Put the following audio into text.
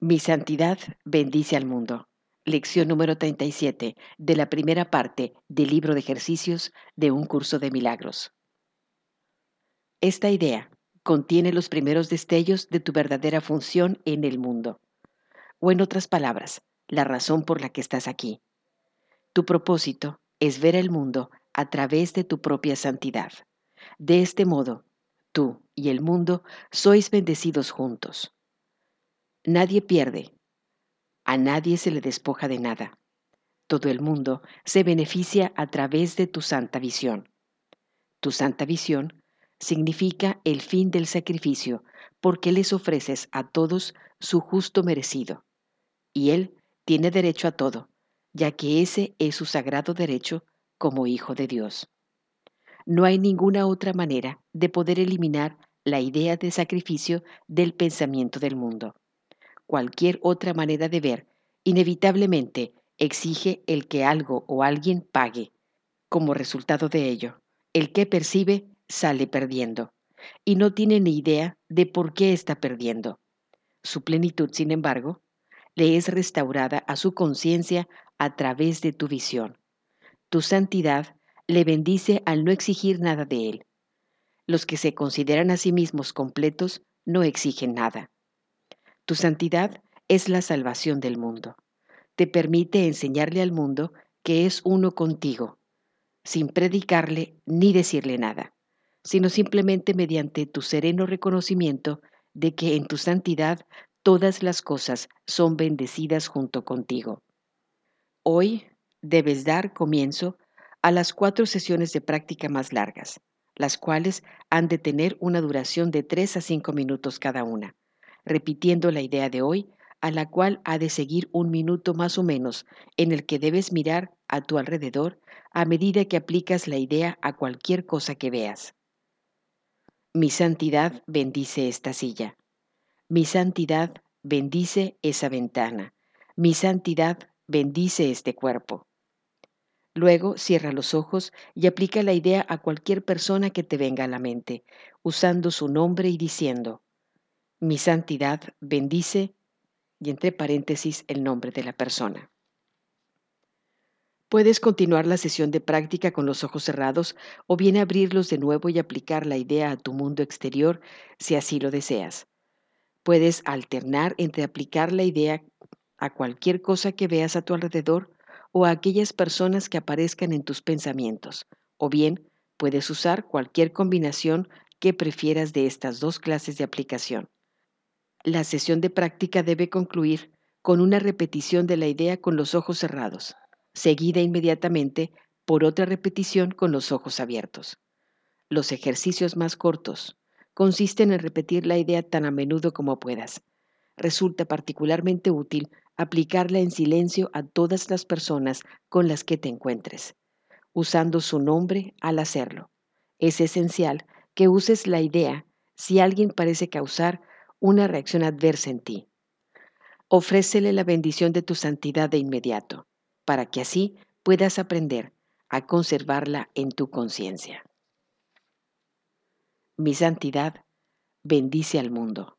Mi santidad bendice al mundo. Lección número 37 de la primera parte del libro de ejercicios de un curso de milagros. Esta idea contiene los primeros destellos de tu verdadera función en el mundo. O en otras palabras, la razón por la que estás aquí. Tu propósito es ver el mundo a través de tu propia santidad. De este modo, tú y el mundo sois bendecidos juntos. Nadie pierde. A nadie se le despoja de nada. Todo el mundo se beneficia a través de tu santa visión. Tu santa visión significa el fin del sacrificio porque les ofreces a todos su justo merecido. Y Él tiene derecho a todo, ya que ese es su sagrado derecho como Hijo de Dios. No hay ninguna otra manera de poder eliminar la idea de sacrificio del pensamiento del mundo cualquier otra manera de ver, inevitablemente exige el que algo o alguien pague. Como resultado de ello, el que percibe sale perdiendo y no tiene ni idea de por qué está perdiendo. Su plenitud, sin embargo, le es restaurada a su conciencia a través de tu visión. Tu santidad le bendice al no exigir nada de él. Los que se consideran a sí mismos completos no exigen nada. Tu santidad es la salvación del mundo. Te permite enseñarle al mundo que es uno contigo, sin predicarle ni decirle nada, sino simplemente mediante tu sereno reconocimiento de que en tu santidad todas las cosas son bendecidas junto contigo. Hoy debes dar comienzo a las cuatro sesiones de práctica más largas, las cuales han de tener una duración de tres a cinco minutos cada una repitiendo la idea de hoy, a la cual ha de seguir un minuto más o menos, en el que debes mirar a tu alrededor a medida que aplicas la idea a cualquier cosa que veas. Mi santidad bendice esta silla. Mi santidad bendice esa ventana. Mi santidad bendice este cuerpo. Luego cierra los ojos y aplica la idea a cualquier persona que te venga a la mente, usando su nombre y diciendo, mi santidad bendice y entre paréntesis el nombre de la persona. Puedes continuar la sesión de práctica con los ojos cerrados o bien abrirlos de nuevo y aplicar la idea a tu mundo exterior si así lo deseas. Puedes alternar entre aplicar la idea a cualquier cosa que veas a tu alrededor o a aquellas personas que aparezcan en tus pensamientos, o bien puedes usar cualquier combinación que prefieras de estas dos clases de aplicación. La sesión de práctica debe concluir con una repetición de la idea con los ojos cerrados, seguida inmediatamente por otra repetición con los ojos abiertos. Los ejercicios más cortos consisten en repetir la idea tan a menudo como puedas. Resulta particularmente útil aplicarla en silencio a todas las personas con las que te encuentres, usando su nombre al hacerlo. Es esencial que uses la idea si alguien parece causar una reacción adversa en ti. Ofrécele la bendición de tu santidad de inmediato, para que así puedas aprender a conservarla en tu conciencia. Mi santidad bendice al mundo.